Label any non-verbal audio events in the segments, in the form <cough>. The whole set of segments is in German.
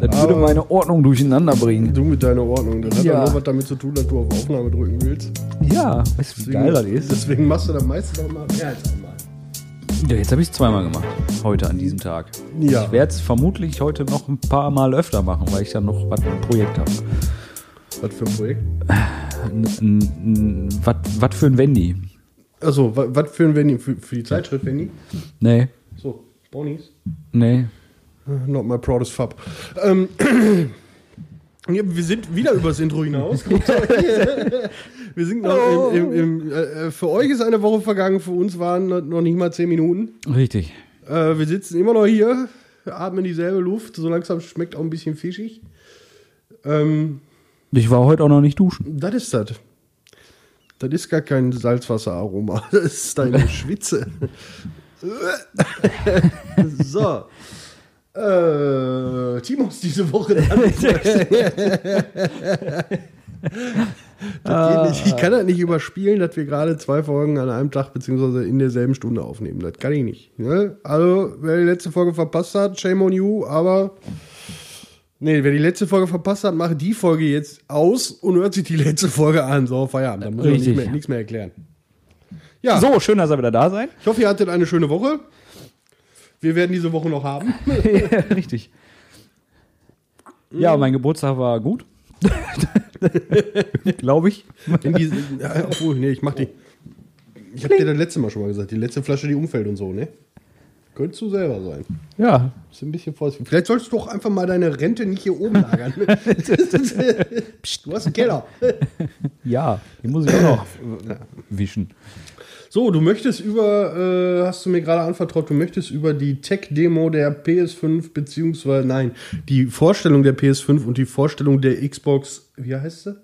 Das würde meine Ordnung durcheinander bringen. Du mit deiner Ordnung. Das hat Ja. nur was damit zu tun, dass du auf Aufnahme drücken willst. Ja, weißt du, wie geil das ist? Deswegen machst du das meistens auch mal mehr als einmal. Ja, jetzt habe ich es zweimal gemacht. Heute an diesem Tag. Ja. Ich werde es vermutlich heute noch ein paar Mal öfter machen, weil ich dann noch was ein Projekt habe. Was für ein Projekt? Was für ein Wendy? Also, was für ein Wendy? Für, für die Zeitschrift Wendy? Nee, So, Bonnies. nee. Not my proudest fab. Ähm, <clears throat> wir sind wieder übers Intro hinaus. <laughs> <laughs> Wir sind noch im, im, im, äh, für euch ist eine Woche vergangen, für uns waren noch noch nicht mal zehn Minuten. Richtig. Äh, wir sitzen immer noch hier, atmen dieselbe Luft, so langsam schmeckt auch ein bisschen fischig. Ähm, Ich war heute auch noch nicht duschen. das ist das. Das ist gar kein Salzwasseraroma, <laughs> das ist deine Schwitze. so. Äh, Timo ist diese Woche <laughs> nicht. Ich kann das nicht überspielen, dass wir gerade zwei Folgen an einem Tag beziehungsweise in derselben Stunde aufnehmen. Das kann ich nicht. Ne? Also, wer die letzte Folge verpasst hat, shame on you, aber Nee, wer die letzte Folge verpasst hat, macht die Folge jetzt aus und hört sich die letzte Folge an. So, Feierabend. Da muss ich Richtig. nicht mehr, nichts mehr erklären. Ja, So, schön, dass ihr wieder da seid. ich hoffe, ihr hattet eine schöne Woche. Wir werden diese Woche noch haben. <laughs> ja, richtig. Ja, mein Geburtstag war gut. <laughs> Glaube ich. In diese, ja, obwohl, nee, ich mach die. Ich habe dir das letzte Mal schon mal gesagt, die letzte Flasche, die umfällt und so, ne? Könntest du selber sein. Ja, Ist ein bisschen vorsichtig. Vielleicht solltest du doch einfach mal deine Rente nicht hier oben lagern. Psst, <laughs> du hast einen Keller. ja, die muss ich auch noch wischen. So, du möchtest über, äh, hast du mir gerade anvertraut, du möchtest über die Tech-Demo der PS5, beziehungsweise, nein, die Vorstellung der PS5 und die Vorstellung der Xbox, wie heißt sie?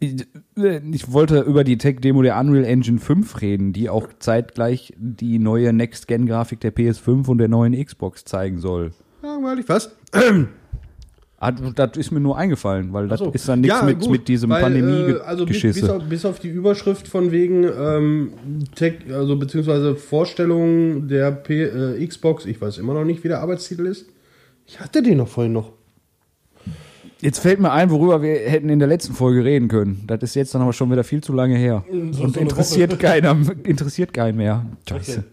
Ich, äh, ich wollte über die Tech-Demo der Unreal Engine 5 reden, die auch zeitgleich die neue Next-Gen-Grafik der PS5 und der neuen Xbox zeigen soll. Langweilig, was? Ah, Das ist mir nur eingefallen, weil das So. ist dann nichts Ja, mit, gut, mit diesem weil, äh, Also bis, bis, auf, bis auf die Überschrift von wegen ähm, Tech, also beziehungsweise Vorstellung der P, äh, Xbox, ich weiß immer noch nicht, wie der Arbeitstitel ist. Ich hatte den noch vorhin noch. Jetzt fällt mir ein, worüber wir hätten in der letzten Folge reden können. Das ist jetzt dann aber schon wieder viel zu lange her. So- Und so interessiert keiner, <laughs> interessiert keinen mehr. Scheiße. Okay.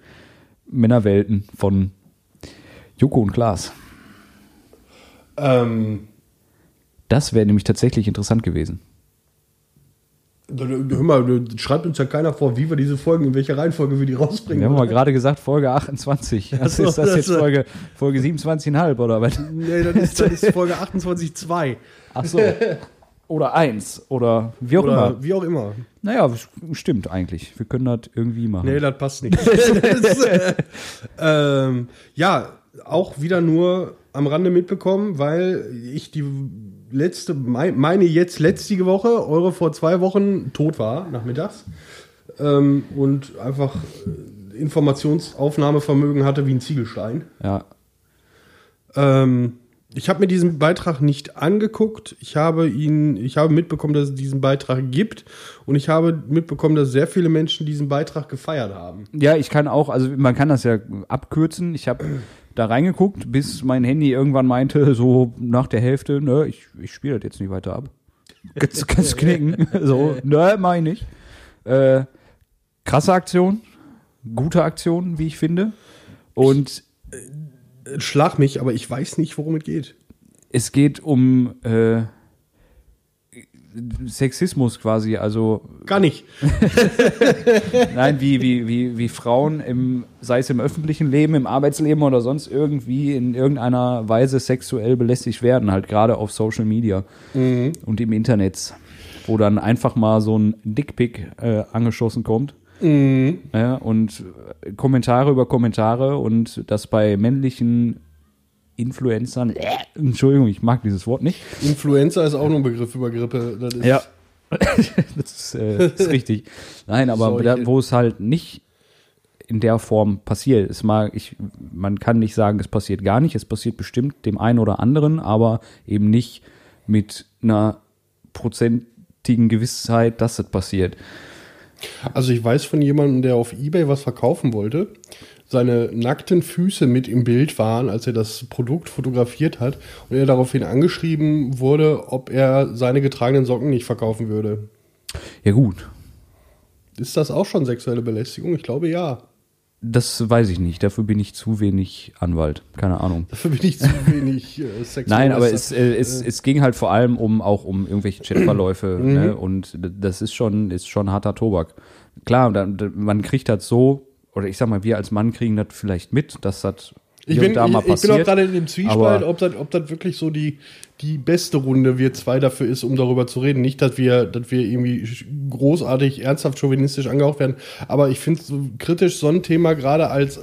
Männerwelten von Joko und Klaas. Ähm, Das wäre nämlich tatsächlich interessant gewesen. hör mal, schreibt uns ja keiner vor, wie wir diese Folgen, in welcher Reihenfolge wir die rausbringen. Wir haben mal gerade gesagt, Folge 28. Was so, ist das das jetzt Folge, Folge 27,5 oder was? Nee, das ist, das ist Folge 28.2. Ach so. Oder 1 oder wie auch Oder immer. wie auch immer. Naja, stimmt eigentlich. Wir können das irgendwie machen. Nee, das passt nicht. <laughs> das, äh, ähm, ja, auch wieder nur am Rande mitbekommen, weil ich die letzte, mei- meine jetzt letzte Woche, eure vor zwei Wochen tot war, nachmittags. Ähm, und einfach äh, Informationsaufnahmevermögen hatte wie ein Ziegelstein. Ja. Ähm, ich habe mir diesen Beitrag nicht angeguckt. Ich habe ihn, ich habe mitbekommen, dass es diesen Beitrag gibt und ich habe mitbekommen, dass sehr viele Menschen diesen Beitrag gefeiert haben. Ja, ich kann auch, also man kann das ja abkürzen. Ich habe da reingeguckt, bis mein Handy irgendwann meinte, so nach der Hälfte, ne, ich, ich spiele das jetzt nicht weiter ab. Kannst, kannst knicken. <laughs> So, ne, meine ich. Äh, krasse Aktion, gute Aktion, wie ich finde. Und Schlag mich, aber ich weiß nicht, worum es geht. es geht um äh, Sexismus quasi, also Gar nicht. <laughs> Nein, wie, wie, wie, wie Frauen, im, sei es im öffentlichen Leben, im Arbeitsleben oder sonst irgendwie in irgendeiner Weise sexuell belästigt werden, halt gerade auf Social Media und im Internet, wo dann einfach mal so ein Dickpick äh, angeschossen kommt. Ja, und äh, Kommentare über Kommentare und das bei männlichen Influencern, äh, Entschuldigung, ich mag dieses Wort nicht, Influenza ist auch noch ein Begriff über Grippe. Das ist, ja. <laughs> das ist, äh, ist richtig. Nein, aber da, wo es halt nicht in der Form passiert. Es mag, ich, man kann nicht sagen, es passiert gar nicht. Es passiert bestimmt dem einen oder anderen, aber eben nicht mit einer prozentigen Gewissheit, dass es passiert. Also ich weiß von jemandem, der auf Ebay was verkaufen wollte. seine nackten Füße mit im Bild waren, als er das Produkt fotografiert hat und er daraufhin angeschrieben wurde, ob er seine getragenen Socken nicht verkaufen würde. Ja, gut. Ist das auch schon sexuelle Belästigung? Ich glaube ja. Das weiß ich nicht. Dafür bin ich zu wenig Anwalt. Keine Ahnung. Dafür bin ich zu <laughs> wenig äh, sexuell. Nein, aber es, äh, es, es ging halt vor allem um auch um irgendwelche Chatverläufe. Mhm. ne? Und das ist schon, ist schon harter Tobak. Klar, man kriegt das so, oder ich sag mal, wir als Mann kriegen das vielleicht mit, dass das Ich bin, da mal ich, ich bin auch passiert. gerade in dem Zwiespalt, ob das, ob das wirklich so die, die beste Runde wir zwei dafür ist, um darüber zu reden. Nicht, dass wir, dass wir irgendwie großartig, ernsthaft chauvinistisch angehaucht werden, aber ich finde es so kritisch, so ein Thema gerade als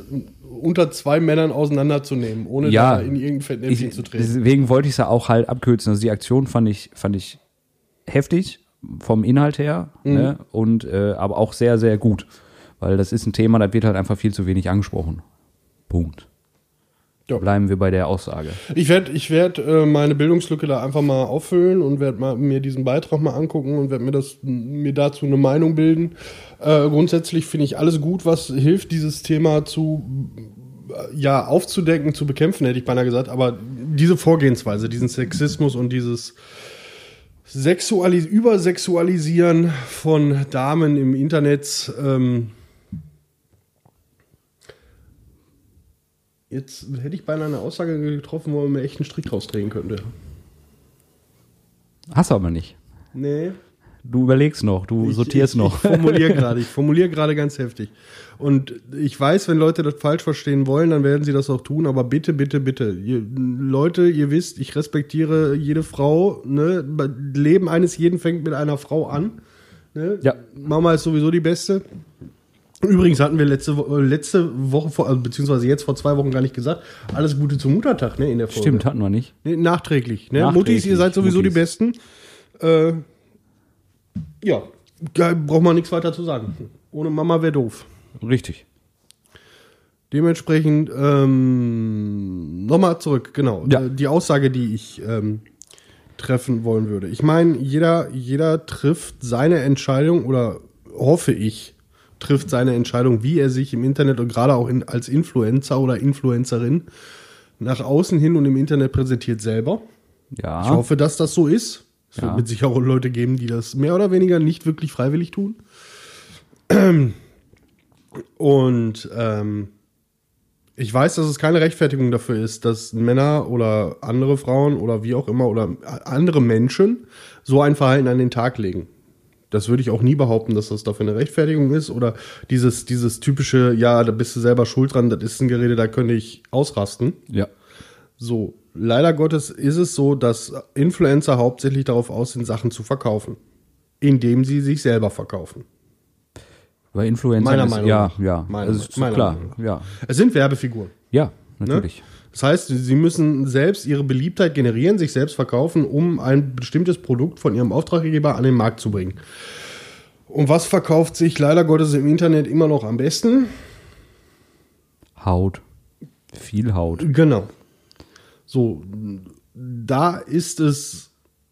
unter zwei Männern auseinanderzunehmen, ohne Ja, da in irgendein Fettnäpfchen zu treten. deswegen wollte ich es ja auch halt abkürzen. Also die Aktion fand ich, fand ich heftig vom Inhalt her, Mhm. ne? und äh, aber auch sehr, sehr gut. Weil das ist ein Thema, das wird halt einfach viel zu wenig angesprochen. Punkt. Ja. Bleiben wir bei der Aussage. Ich werde ich werd, äh, meine Bildungslücke da einfach mal auffüllen und werde mal, mir diesen Beitrag mal angucken und werde mir, das- mir dazu eine Meinung bilden. Äh, grundsätzlich finde ich alles gut, was hilft, dieses Thema zu äh, ja, aufzudecken, zu bekämpfen, hätte ich beinahe gesagt. Aber diese Vorgehensweise, diesen Sexismus und dieses Sexualis Übersexualisieren von Damen im Internet, ähm, Jetzt hätte ich beinahe eine Aussage getroffen, wo man mir echt einen Strick draus drehen könnte. Hast du aber nicht. Nee. Du überlegst noch, du sortierst ich, noch. <laughs> <laughs> Ich formuliere gerade, ich formuliere gerade ganz heftig. Und ich weiß, wenn Leute das falsch verstehen wollen, dann werden sie das auch tun, aber bitte, bitte, bitte. Ihr, Leute, ihr wisst, ich respektiere jede Frau. Ne? Leben eines jeden fängt mit einer Frau an. Ne? Ja. Mama ist sowieso die Beste. Übrigens hatten wir letzte, äh, letzte Woche, vor, also beziehungsweise jetzt vor zwei Wochen gar nicht gesagt, alles Gute zum Muttertag ne, in der Folge. Stimmt, hatten wir nicht. Nee, nachträglich, ne? Nachträglich, Muttis, ihr seid sowieso Muttis. die Besten. Äh, ja, braucht man nichts weiter zu sagen. Ohne Mama wäre doof. Richtig. Dementsprechend, ähm, nochmal zurück, genau. Ja. Äh, Die Aussage, die ich ähm, treffen wollen würde. Ich meine, jeder, jeder trifft seine Entscheidung oder hoffe ich, trifft seine Entscheidung, wie er sich im Internet und gerade auch in, als Influencer oder Influencerin nach außen hin und im Internet präsentiert selber. Ja. Ich hoffe, dass das so ist. Es Ja. wird mit Sicherheit auch Leute geben, die das mehr oder weniger nicht wirklich freiwillig tun. <clears throat> Und ähm, ich weiß, dass es keine Rechtfertigung dafür ist, dass Männer oder andere Frauen oder wie auch immer oder andere Menschen so ein Verhalten an den Tag legen. Das würde ich auch nie behaupten, dass das dafür eine Rechtfertigung ist oder dieses, dieses typische, ja, da bist du selber schuld dran, das ist ein Gerede, da könnte ich ausrasten. ja. So, leider Gottes ist es so, dass Influencer hauptsächlich darauf aus sind, Sachen zu verkaufen. Indem sie sich selber verkaufen. Bei Influencern Meiner ist, Meinung ja, nach. ja. Meiner- ist meiner klar. Meinung nach. Ja. Es sind Werbefiguren. Ja, Ne? Das heißt, sie müssen selbst ihre Beliebtheit generieren, sich selbst verkaufen, um ein bestimmtes Produkt von ihrem Auftraggeber an den Markt zu bringen. Und was verkauft sich leider Gottes im Internet immer noch am besten? Haut. Viel Haut. Genau. So, da ist es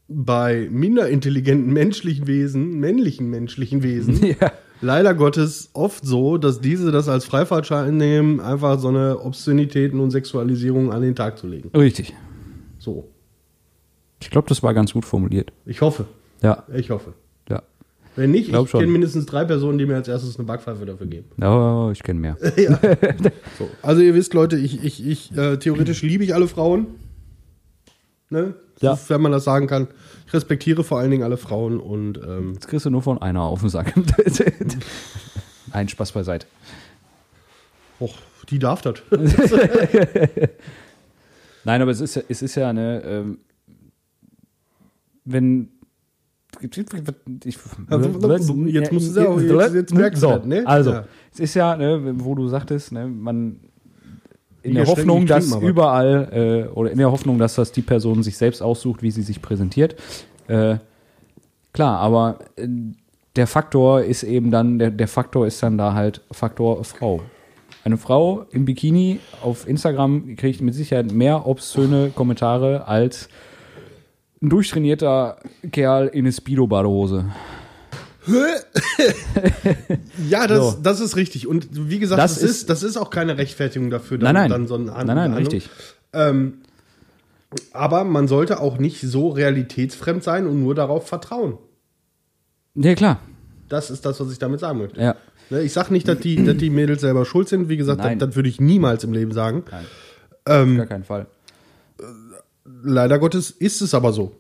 bei minder intelligenten menschlichen Wesen, männlichen menschlichen Wesen, <laughs> Ja. Leider Gottes oft so, dass diese das als Freifahrtschein nehmen, einfach so eine Obszönitäten und Sexualisierung an den Tag zu legen. Richtig. So. Ich glaube, das war ganz gut formuliert. Ich hoffe. Ja, Ich hoffe. ja. Wenn nicht, ich schon. kenne mindestens drei Personen, die mir als erstes eine Backpfeife dafür geben. Oh, ich kenne mehr. <laughs> <laughs> So. Also ihr wisst, Leute, ich, ich, ich äh, theoretisch liebe ich alle Frauen. Ne? Ja. Wenn man das sagen kann. Ich respektiere vor allen Dingen alle Frauen und ähm, Jetzt kriegst du nur von einer auf den Sack. <laughs> Ein Spaß beiseite. och, die darf das. <laughs> Nein, aber es ist ja, es ist ja eine, ähm, wenn ich, Jetzt musst du es auch- jetzt- jetzt merkst du so, das, ne? Also, Ja. es ist ja, ne, wo du sagtest, ne, man in der Hoffnung, dass überall äh, oder in der Hoffnung, dass das die Person sich selbst aussucht, wie sie sich präsentiert. Äh, klar, aber äh, der Faktor ist eben dann, der, der Faktor ist dann da halt Faktor Frau. Eine Frau im Bikini auf Instagram kriegt mit Sicherheit mehr obszöne Kommentare als ein durchtrainierter Kerl in eine Speedo-Badehose. <laughs> ja, das, So. das ist richtig. Und wie gesagt, Das das, ist- ist, das ist auch keine Rechtfertigung dafür, Nein, nein. dann so ein nein, nein, richtig. Ähm, aber man sollte auch nicht so realitätsfremd sein und nur darauf vertrauen. Ja, klar. Das ist das, was ich damit sagen möchte. Ja. Ne, Ich sage nicht, dass die, dass die Mädels selber schuld sind. Wie gesagt, das, das würde ich niemals im Leben sagen. Nein. Ähm, Auf gar keinen Fall. leider Gottes ist es aber so.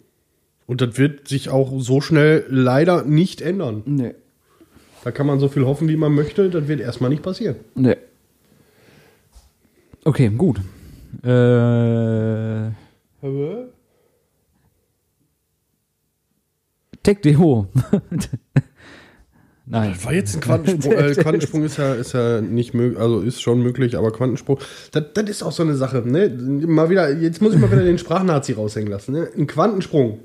Und das wird sich auch so schnell leider nicht ändern. Nee. Da kann man so viel hoffen, wie man möchte. Das wird erstmal nicht passieren. Nee. Okay, gut. Äh, TechDeo. <laughs> Nein. Das war jetzt ein Quantensprung. <laughs> Äh, Quantensprung ist ja, ist ja nicht möglich, also ist schon möglich, aber Quantensprung, das, das ist auch so eine Sache. Ne? Mal wieder, jetzt muss ich mal wieder den Sprachnazi raushängen lassen. Ne? Ein Quantensprung.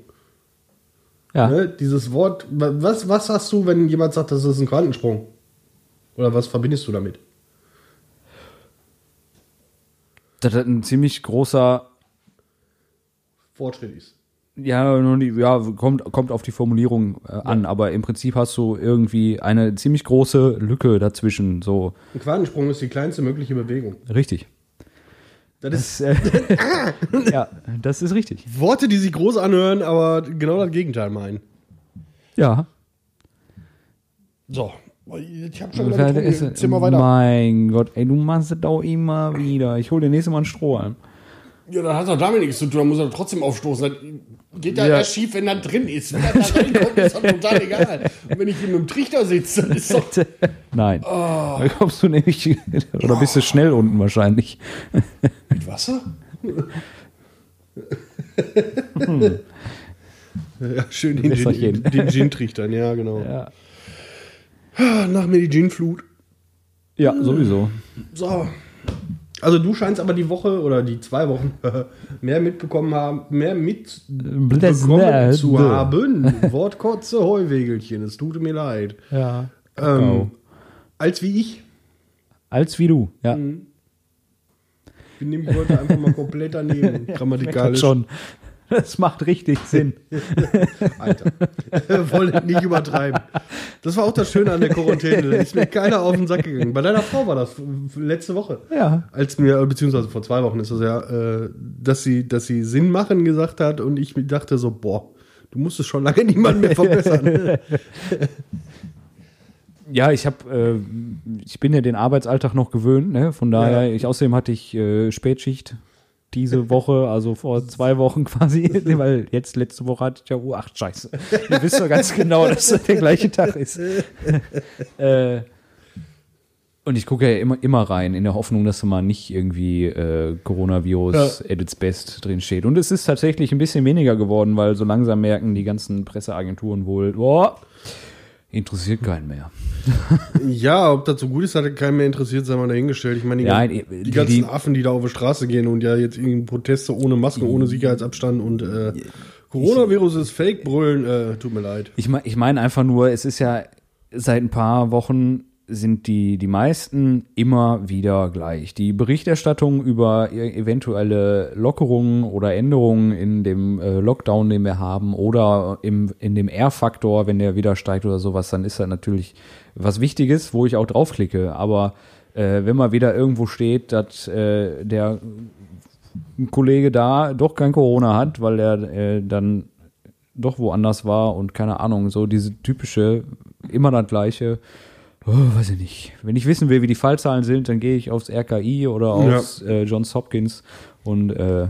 Ja. Ne? Dieses Wort, wa- was, was hast du, wenn jemand sagt, das ist ein Quantensprung? Oder was verbindest du damit? Das hat ein ziemlich großer, Fortschritt ist. ja, ja kommt, kommt auf die Formulierung äh, an, aber im Prinzip hast du irgendwie eine ziemlich große Lücke dazwischen. So, Ein Quantensprung ist die kleinste mögliche Bewegung. richtig. Das ist Das, äh, <laughs> ja, das ist richtig. Worte, die sich groß anhören, aber genau das Gegenteil meinen. Ja. So, ich habe schon wieder. Ist, Jetzt Zimmer weiter. mein Gott, ey, du machst das auch immer wieder. Ich hole dir nächstes Mal einen Strohhalm. Ja, das hat doch damit nichts zu tun, da muss er trotzdem aufstoßen. Das geht ja, Ja. erst schief, wenn er drin ist. Wenn er da reinkommt, ist das total <laughs> egal. Und wenn ich hier mit dem Trichter sitze, dann ist doch. <laughs> Nein. Oh. Da kommst du nämlich, <laughs> oder bist du schnell unten wahrscheinlich. Mit Wasser? Ja, schön den, Gin, den Gin-Trichtern, ja, genau. Ja, Nach mir die Gin-Flut. ja sowieso. So. Also du scheinst aber die Woche oder die zwei Wochen <laughs> mehr mitbekommen haben, mehr mitbekommen zu haben. Wortkotze Heuwegelchen, es tut mir leid. Ja. Ähm, als wie ich. Als wie du, ja. Mhm. Ich bin nämlich heute einfach mal komplett daneben. <laughs> Grammatikalisch. schon. Das macht richtig Sinn. <laughs> Alter. <laughs> Wollte nicht übertreiben. Das war auch das Schöne an der Quarantäne. Da ist mir keiner auf den Sack gegangen. Bei deiner Frau war das letzte Woche. Ja. Als mir, beziehungsweise vor zwei Wochen ist das ja, äh, dass sie, dass sie Sinn machen gesagt hat und ich dachte so, boah, du musstest schon lange niemanden mehr verbessern. <laughs> Ja, ich habe, äh, ich bin ja den Arbeitsalltag noch gewöhnt, ne? Von daher, Ja. ich, außerdem hatte ich äh, Spätschicht diese Woche, also vor <laughs> zwei Wochen quasi, <laughs> weil jetzt letzte Woche hatte ich ja, oh, ach scheiße. Ihr wisst doch ganz genau, dass das der gleiche Tag ist. <laughs> äh, und ich gucke ja immer, immer rein, in der Hoffnung, dass da mal nicht irgendwie äh, Coronavirus at its best drin steht. Und es ist tatsächlich ein bisschen weniger geworden, weil so langsam merken die ganzen Presseagenturen wohl, boah, interessiert keinen mehr. <laughs> ja, ob das so gut ist, hat keinen mehr interessiert, sei mal dahingestellt. Ich meine, die, Ja, gan- die- die, ganzen die- Affen, die da auf die Straße gehen und ja jetzt irgendwie Proteste ohne Masken, ohne Sicherheitsabstand und äh, Coronavirus ist Fake brüllen, äh, tut mir leid. Ich, mein, ich meine einfach nur, es ist ja seit ein paar Wochen sind die, die meisten immer wieder gleich. Die Berichterstattung über e- eventuelle Lockerungen oder Änderungen in dem äh, Lockdown, den wir haben, oder im, in dem R-Faktor, wenn der wieder steigt oder sowas, dann ist das natürlich was Wichtiges, wo ich auch draufklicke. Aber äh, wenn mal wieder irgendwo steht, dass äh, der Kollege da doch kein Corona hat, weil er äh, dann doch woanders war und keine Ahnung, so diese typische, immer das gleiche, oh, weiß ich nicht. Wenn ich wissen will, wie die Fallzahlen sind, dann gehe ich aufs RKI oder aufs äh, Johns Hopkins und äh,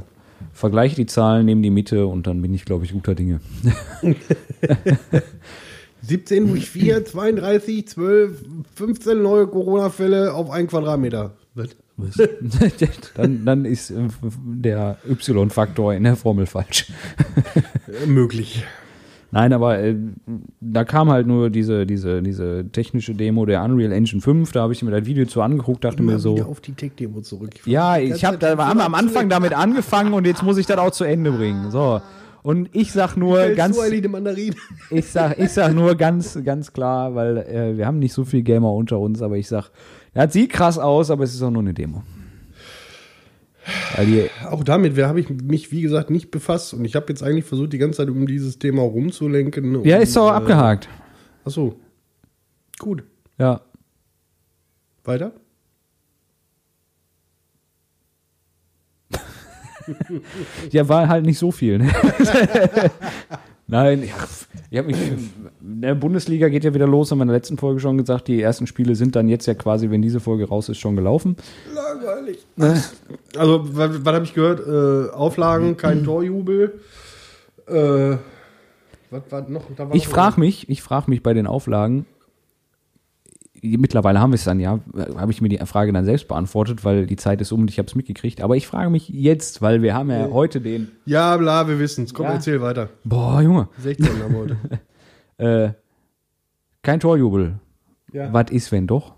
vergleiche die Zahlen, nehme die Mitte und dann bin ich, glaube ich, guter Dinge. <laughs> 17 durch 4, 32, 12, 15 neue Corona-Fälle auf einen Quadratmeter. <laughs> Dann, dann ist äh, der Y-Faktor in der Formel falsch. Äh, möglich. Nein, aber äh, da kam halt nur diese, diese, diese technische Demo der Unreal Engine 5, da habe ich mir das Video zu angeguckt, dachte mir Immer so, wieder auf die Tech-Demo zurück. ja, Die ich habe da wir haben am Anfang damit angefangen und jetzt muss ich das auch zu Ende bringen. So. Und ich sag nur ganz, <laughs> ich sag, ich sag nur ganz, ganz klar, weil äh, wir haben nicht so viel Gamer unter uns, aber ich sag, das sieht krass aus, aber es ist auch nur eine Demo. Auch damit habe ich mich, wie gesagt, nicht befasst. Und ich habe jetzt eigentlich versucht, die ganze Zeit um dieses Thema rumzulenken. ja, und, ist doch äh, abgehakt. Ach so. Gut. Ja. Weiter? <laughs> Ja, war halt nicht so viel. Ne? <laughs> Nein, ja, ich habe mich. Der Bundesliga geht ja wieder los, haben wir in der letzten Folge schon gesagt. Die ersten Spiele sind dann jetzt ja quasi, wenn diese Folge raus ist, schon gelaufen. Langweilig. Also, was, was habe ich gehört? Äh, Auflagen, kein Torjubel. Äh, was war noch? Ich frage mich, ich frage mich bei den Auflagen, mittlerweile haben wir es dann ja, habe ich mir die Frage dann selbst beantwortet, weil die Zeit ist um und ich habe es mitgekriegt. Aber ich frage mich jetzt, weil wir haben ja heute den, Ja, bla, wir wissen es. Komm, Ja. erzähl weiter. boah Junge, 16 haben wir heute. <laughs> äh, kein Torjubel. Ja. Was ist, wenn doch?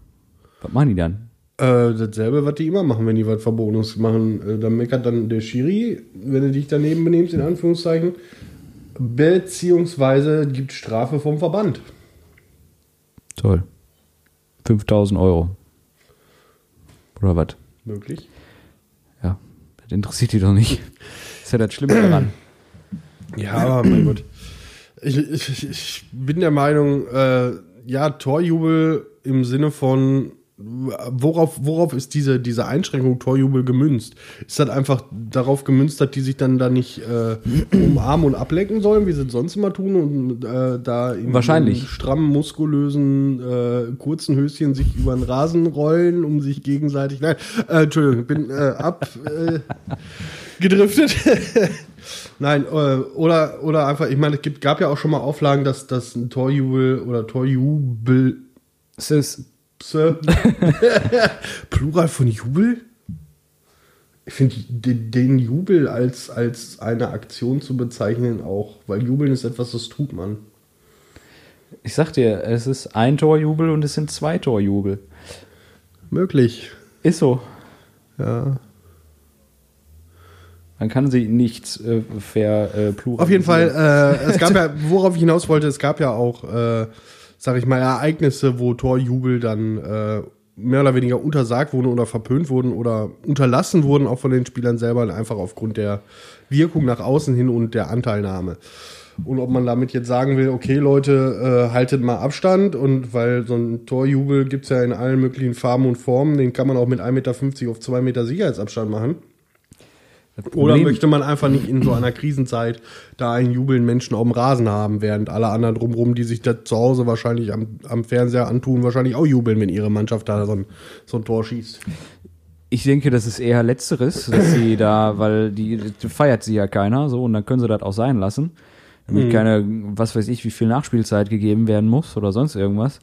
Was machen die dann? Äh, dasselbe, was die immer machen, wenn die was Verbotenes machen. Äh, dann meckert dann der Schiri, wenn du dich daneben benimmst, in Anführungszeichen. Beziehungsweise gibt Strafe vom Verband. Toll. 5000 Euro. Oder was? Möglich. Ja, das interessiert die doch nicht. Das ist ja das Schlimme daran. Ja, aber mein Gott. Ich, ich, ich bin der Meinung, äh, ja, Torjubel im Sinne von, worauf, worauf ist diese, diese Einschränkung Torjubel gemünzt? Ist das einfach darauf gemünzt, dass die sich dann da nicht äh, umarmen und ablecken sollen, wie sie es sonst immer tun und äh, da in Wahrscheinlich. in strammen, muskulösen, äh, kurzen Höschen sich über den Rasen rollen, um sich gegenseitig. Nein, äh, Entschuldigung, ich bin äh, ab. Äh, gedriftet. <laughs> Nein, äh, oder, oder einfach, ich meine, es gibt, gab ja auch schon mal Auflagen, dass, dass ein Torjubel oder Torjubel. Es ist, <laughs> Plural von Jubel? Ich finde den, Jubel als, als eine Aktion zu bezeichnen auch, weil Jubeln ist etwas, das tut man. ich sag dir, es ist ein Torjubel und es sind zwei Torjubel. Möglich. Ist so. Ja. Man kann sie nicht äh, ver äh. Auf jeden Fall, äh, es gab ja, <laughs> worauf ich hinaus wollte, es gab ja auch, äh, sag ich mal, Ereignisse, wo Torjubel dann äh, mehr oder weniger untersagt wurden oder verpönt wurden oder unterlassen wurden, auch von den Spielern selber, einfach aufgrund der Wirkung nach außen hin und der Anteilnahme. Und ob man damit jetzt sagen will, okay, Leute, äh, haltet mal Abstand und weil so ein Torjubel gibt's ja in allen möglichen Farben und Formen, den kann man auch mit 1,50 Meter auf 2 Meter Sicherheitsabstand machen. Oder möchte man einfach nicht in so einer Krisenzeit da einen jubelnden Menschen auf dem Rasen haben, während alle anderen drumherum, die sich das zu Hause wahrscheinlich am, am Fernseher antun, wahrscheinlich auch jubeln, wenn ihre Mannschaft da so ein, so ein Tor schießt. Ich denke, das ist eher Letzteres, dass sie da, weil die, die feiert sie ja keiner, so, und dann können sie das auch sein lassen. Damit keine, was weiß ich, wie viel Nachspielzeit gegeben werden muss oder sonst irgendwas.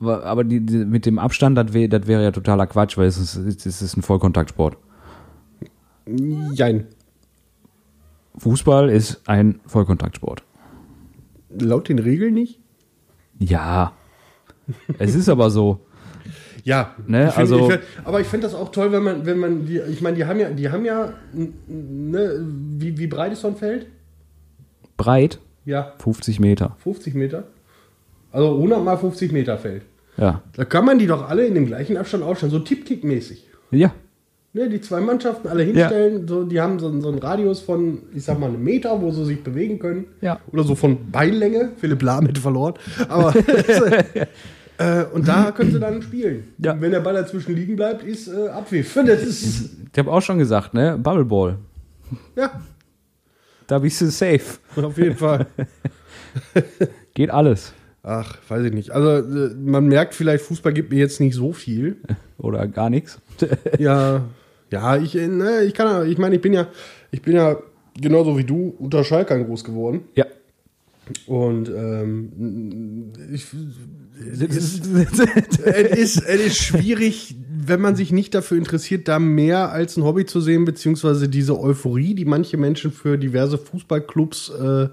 Aber die, die, mit dem Abstand, das wär, wäre ja totaler Quatsch, weil es ist, es ist ein Vollkontaktsport. Jein. Fußball ist ein Vollkontaktsport. Laut den Regeln nicht? Ja. es ist aber so. Ja, Ne, ich find, also- ich find, aber ich finde das auch toll, wenn man, wenn man die, ich meine, die haben ja, die haben ja, ne, wie, wie breit ist so ein Feld? Breit, Ja, 50 Meter. 50 Meter. Also 100 mal 50 Meter Feld. Ja. Da kann man die doch alle in dem gleichen Abstand ausstellen, so Tippkick-mäßig. Ja. Ne, die zwei Mannschaften alle hinstellen, so, die haben so, einen- so einen Radius von, ich sag mal, einem Meter, wo sie sich bewegen können. Ja. Oder so von Beinlänge. Philipp Lahm hätte verloren. Aber <laughs> <laughs> äh, und da können sie dann spielen. Ja. Wenn der Ball dazwischen liegen bleibt, ist äh, Abpfiff. Das ist, Ich habe auch schon gesagt, ne? Bubbleball. ja, Da bist du safe. <laughs> auf jeden Fall. Geht alles. Ach, weiß ich nicht. Also äh, man merkt vielleicht, Fußball gibt mir jetzt nicht so viel. Oder gar nichts. Ja, ja, ich, ne, ich kann, ich meine, ich bin ja, ich bin ja genauso wie du unter Schalkern groß geworden. Ja. Und ähm, ich, es, ist, es ist schwierig, wenn man sich nicht dafür interessiert, da mehr als ein Hobby zu sehen, beziehungsweise diese Euphorie, die manche Menschen für diverse Fußballclubs äh,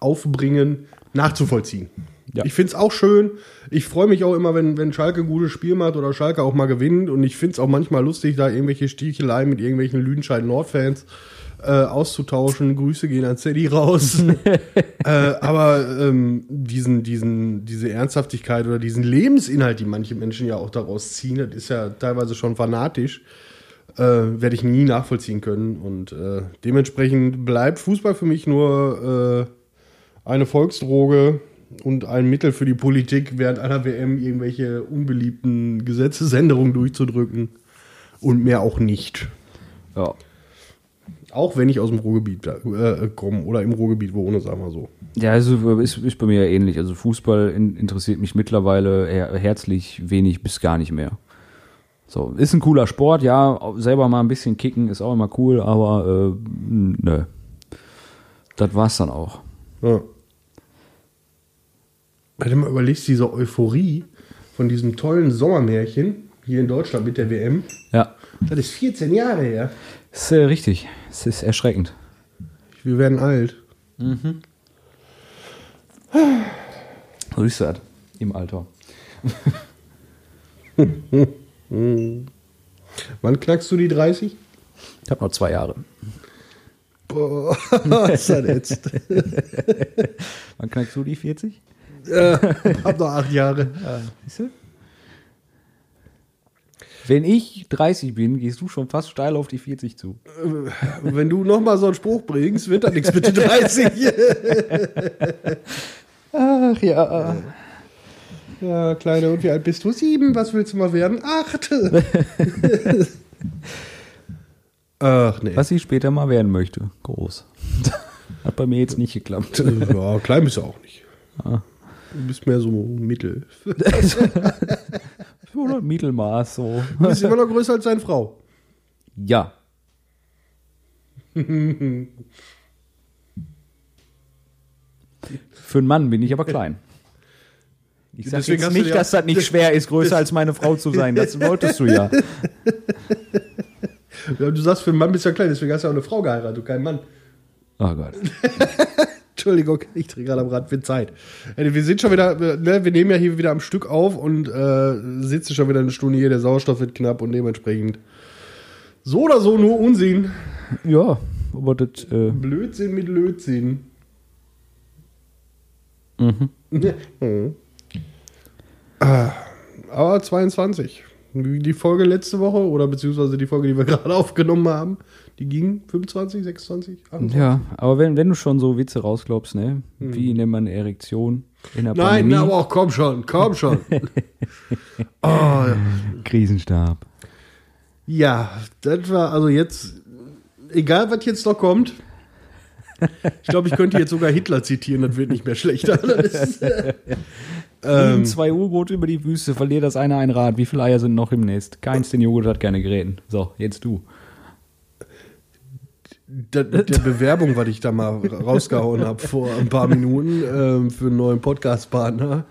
aufbringen, nachzuvollziehen. Ja. Ich finde es auch schön. Ich freue mich auch immer, wenn, wenn Schalke ein gutes Spiel macht oder Schalke auch mal gewinnt. Und ich finde es auch manchmal lustig, da irgendwelche Sticheleien mit irgendwelchen Lüdenscheid-Nord-Fans äh, auszutauschen. Grüße gehen an Zeddy raus. <laughs> äh, aber ähm, diesen, diesen, diese Ernsthaftigkeit oder diesen Lebensinhalt, die manche Menschen ja auch daraus ziehen, das ist ja teilweise schon fanatisch, äh, werde ich nie nachvollziehen können. Und äh, dementsprechend bleibt Fußball für mich nur äh, eine Volksdroge, und ein Mittel für die Politik, während einer WM irgendwelche unbeliebten Gesetzesänderungen durchzudrücken. Und mehr auch nicht. Ja. Auch wenn ich aus dem Ruhrgebiet äh, komme oder im Ruhrgebiet wohne, sagen wir so. Ja, also ist, ist bei mir ja ähnlich. Also Fußball in, interessiert mich mittlerweile her herzlich wenig bis gar nicht mehr. So, ist ein cooler Sport, ja, selber mal ein bisschen kicken ist auch immer cool, aber äh, nö. Das war's dann auch. Ja. Wenn du mal überlegst, diese Euphorie von diesem tollen Sommermärchen hier in Deutschland mit der WM, Ja, das ist 14 Jahre her. ist äh, richtig. Es ist erschreckend. Wir werden alt. So ist das im Alter. <laughs> Wann knackst du die 30? Ich habe noch zwei Jahre. Boah, <laughs> ist das jetzt? <laughs> Wann knackst du die 40? <laughs> Hab noch acht Jahre. Siehst du? Wenn ich 30 bin, gehst du schon fast steil auf die 40 zu. Wenn du noch mal so einen Spruch bringst, wird das nichts mit den 30. <laughs> Ach ja. ja, Kleine, und wie alt bist du? Sieben. Was willst du mal werden? Acht. <laughs> Ach, nee. Was ich später mal werden möchte. Groß. Hat bei mir jetzt nicht geklappt. Ja, klein bist du auch nicht. Du bist mehr so mittel. <laughs> Oder Mittelmaß so. Du bist immer noch größer als deine Frau. Ja. Für einen Mann bin ich aber klein. Ich sag Deswegen jetzt nicht, dass das nicht schwer ist, größer als meine Frau zu sein. Das wolltest du ja. <laughs> Ja, du sagst, für einen Mann bist du ja klein, deswegen hast du ja auch eine Frau geheiratet, du kein Mann. Oh Gott. <laughs> Entschuldigung, ich drehe gerade am Rad für Zeit. Äh, Wir sind schon wieder, äh, ne, wir nehmen ja hier wieder am Stück auf und äh, sitzen schon wieder eine Stunde hier, der Sauerstoff wird knapp und dementsprechend so oder so nur Unsinn. Ja, aber das, äh, Blödsinn mit Lötsinn. mhm. <laughs> Mhm. Ah, Aber 22. Wie Die Folge letzte Woche oder beziehungsweise die Folge, die wir <laughs> gerade aufgenommen haben, die ging 25, 26, 28. ja, aber wenn, wenn du schon so Witze rausglaubst, ne? Wie nennt man eine Erektion in der Nein, Pandemie? aber auch komm schon, komm schon. <laughs> oh. Krisenstab. Ja, das war also jetzt, egal was jetzt noch kommt. Ich glaube, ich könnte jetzt sogar Hitler zitieren, das wird nicht mehr schlechter. <laughs> Ist, äh, Ähm, zwei U-Boote über die Wüste, verliert das eine ein Rad. Wie viele Eier sind noch im Nest? Keins den Joghurt hat gerne Geräten. So, jetzt du. Der, der Bewerbung, was ich da mal rausgehauen habe vor ein paar Minuten ähm, für einen neuen Podcast-Partner,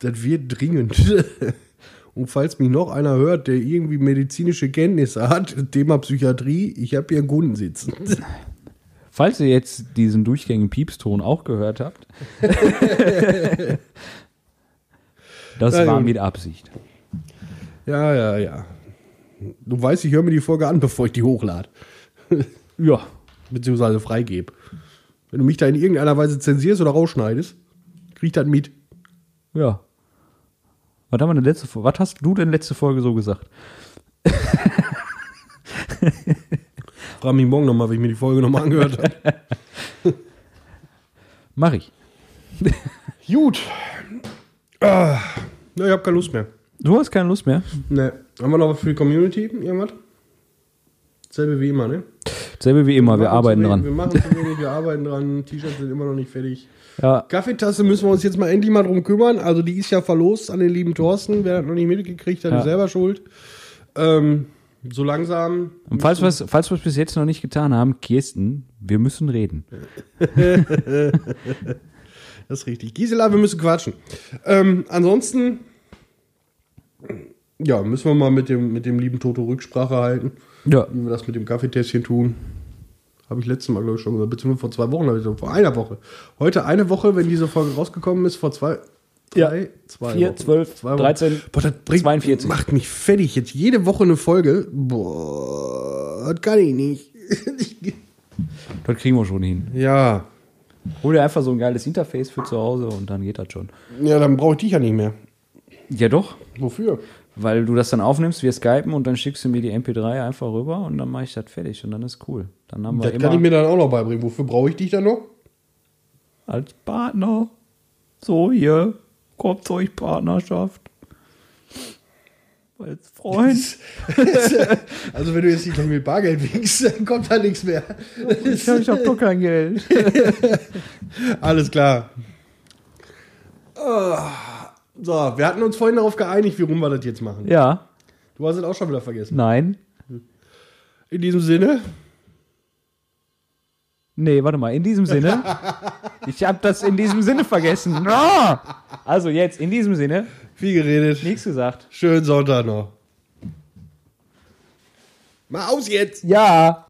das wird dringend. <laughs> Und falls mich noch einer hört, der irgendwie medizinische Kenntnisse hat, Thema Psychiatrie, ich habe hier einen Kunden sitzen. Falls ihr jetzt diesen durchgängigen Piepston auch gehört habt, <laughs> das Na war mit Absicht. Ja, ja, ja. Du weißt, ich höre mir die Folge an, bevor ich die hochlade. <laughs> Ja, Beziehungsweise freigebe. Wenn du mich da in irgendeiner Weise zensierst oder rausschneidest, krieg ich das mit. ja. Was haben wir denn letzte? Was hast du denn letzte Folge so gesagt? <laughs> Frag mich morgen nochmal, wenn ich mir die Folge nochmal angehört habe. <laughs> Mach ich. <laughs> Gut. Ah, na, ich habe keine Lust mehr. Du hast keine Lust mehr? Ne. Haben wir noch was für die Community? Irgendwas? Selbe wie immer, ne? Selbe wie immer, wir machen arbeiten wenig, dran. Wir machen zu wenig, wir arbeiten dran. <laughs> T-Shirts sind immer noch nicht fertig. Ja, Kaffeetasse müssen wir uns jetzt mal endlich mal drum kümmern. Also die ist ja verlost an den lieben Thorsten. Wer das noch nicht mitgekriegt hat, Ja. ist selber schuld. Ähm, so langsam. und falls wir es falls wir's bis jetzt noch nicht getan haben, Kirsten, wir müssen reden. <laughs> Das ist richtig. Gisela, wir müssen quatschen. Ähm, ansonsten, ja, müssen wir mal mit dem, mit dem lieben Toto Rücksprache halten, Ja, wie wir das mit dem Kaffeetässchen tun. Habe ich letztes Mal, glaube ich, schon gesagt, beziehungsweise vor zwei Wochen, habe ich gesagt, vor einer Woche. Heute eine Woche, wenn diese Folge rausgekommen ist, vor zwei, Ja. drei, zwei Vier, Wochen. zwölf, Zwei Wochen. 13, Boah, das bringt, 42. macht mich fertig. Jetzt jede Woche eine Folge. Boah, das kann ich nicht. <laughs> das kriegen wir schon hin. ja, Hol dir einfach so ein geiles Interface für zu Hause und dann geht das schon. ja, dann brauche ich dich ja nicht mehr. Ja, doch. Wofür? Weil du das dann aufnimmst, wir skypen und dann schickst du mir die MP3 einfach rüber und dann mache ich das fertig und dann ist cool. Dann haben wir Das kann ich mir dann auch noch beibringen. Wofür brauche ich dich dann noch? als Partner So, hier, kommt euch Partnerschaft. Als Freund. <laughs> Also wenn du jetzt nicht mit Bargeld winkst, dann kommt da nichts mehr. Ich hab, ich hab doch kein Geld. <laughs> Alles klar. Ah, So, wir hatten uns vorhin darauf geeinigt, wie rum wir das jetzt machen. Ja, Du hast es auch schon wieder vergessen. nein. In diesem Sinne, Nee, warte mal, in diesem Sinne. <laughs> Ich hab das in diesem Sinne vergessen. Also jetzt, in diesem Sinne, viel geredet. nichts gesagt. Schönen Sonntag noch. Mal aus jetzt! Ja.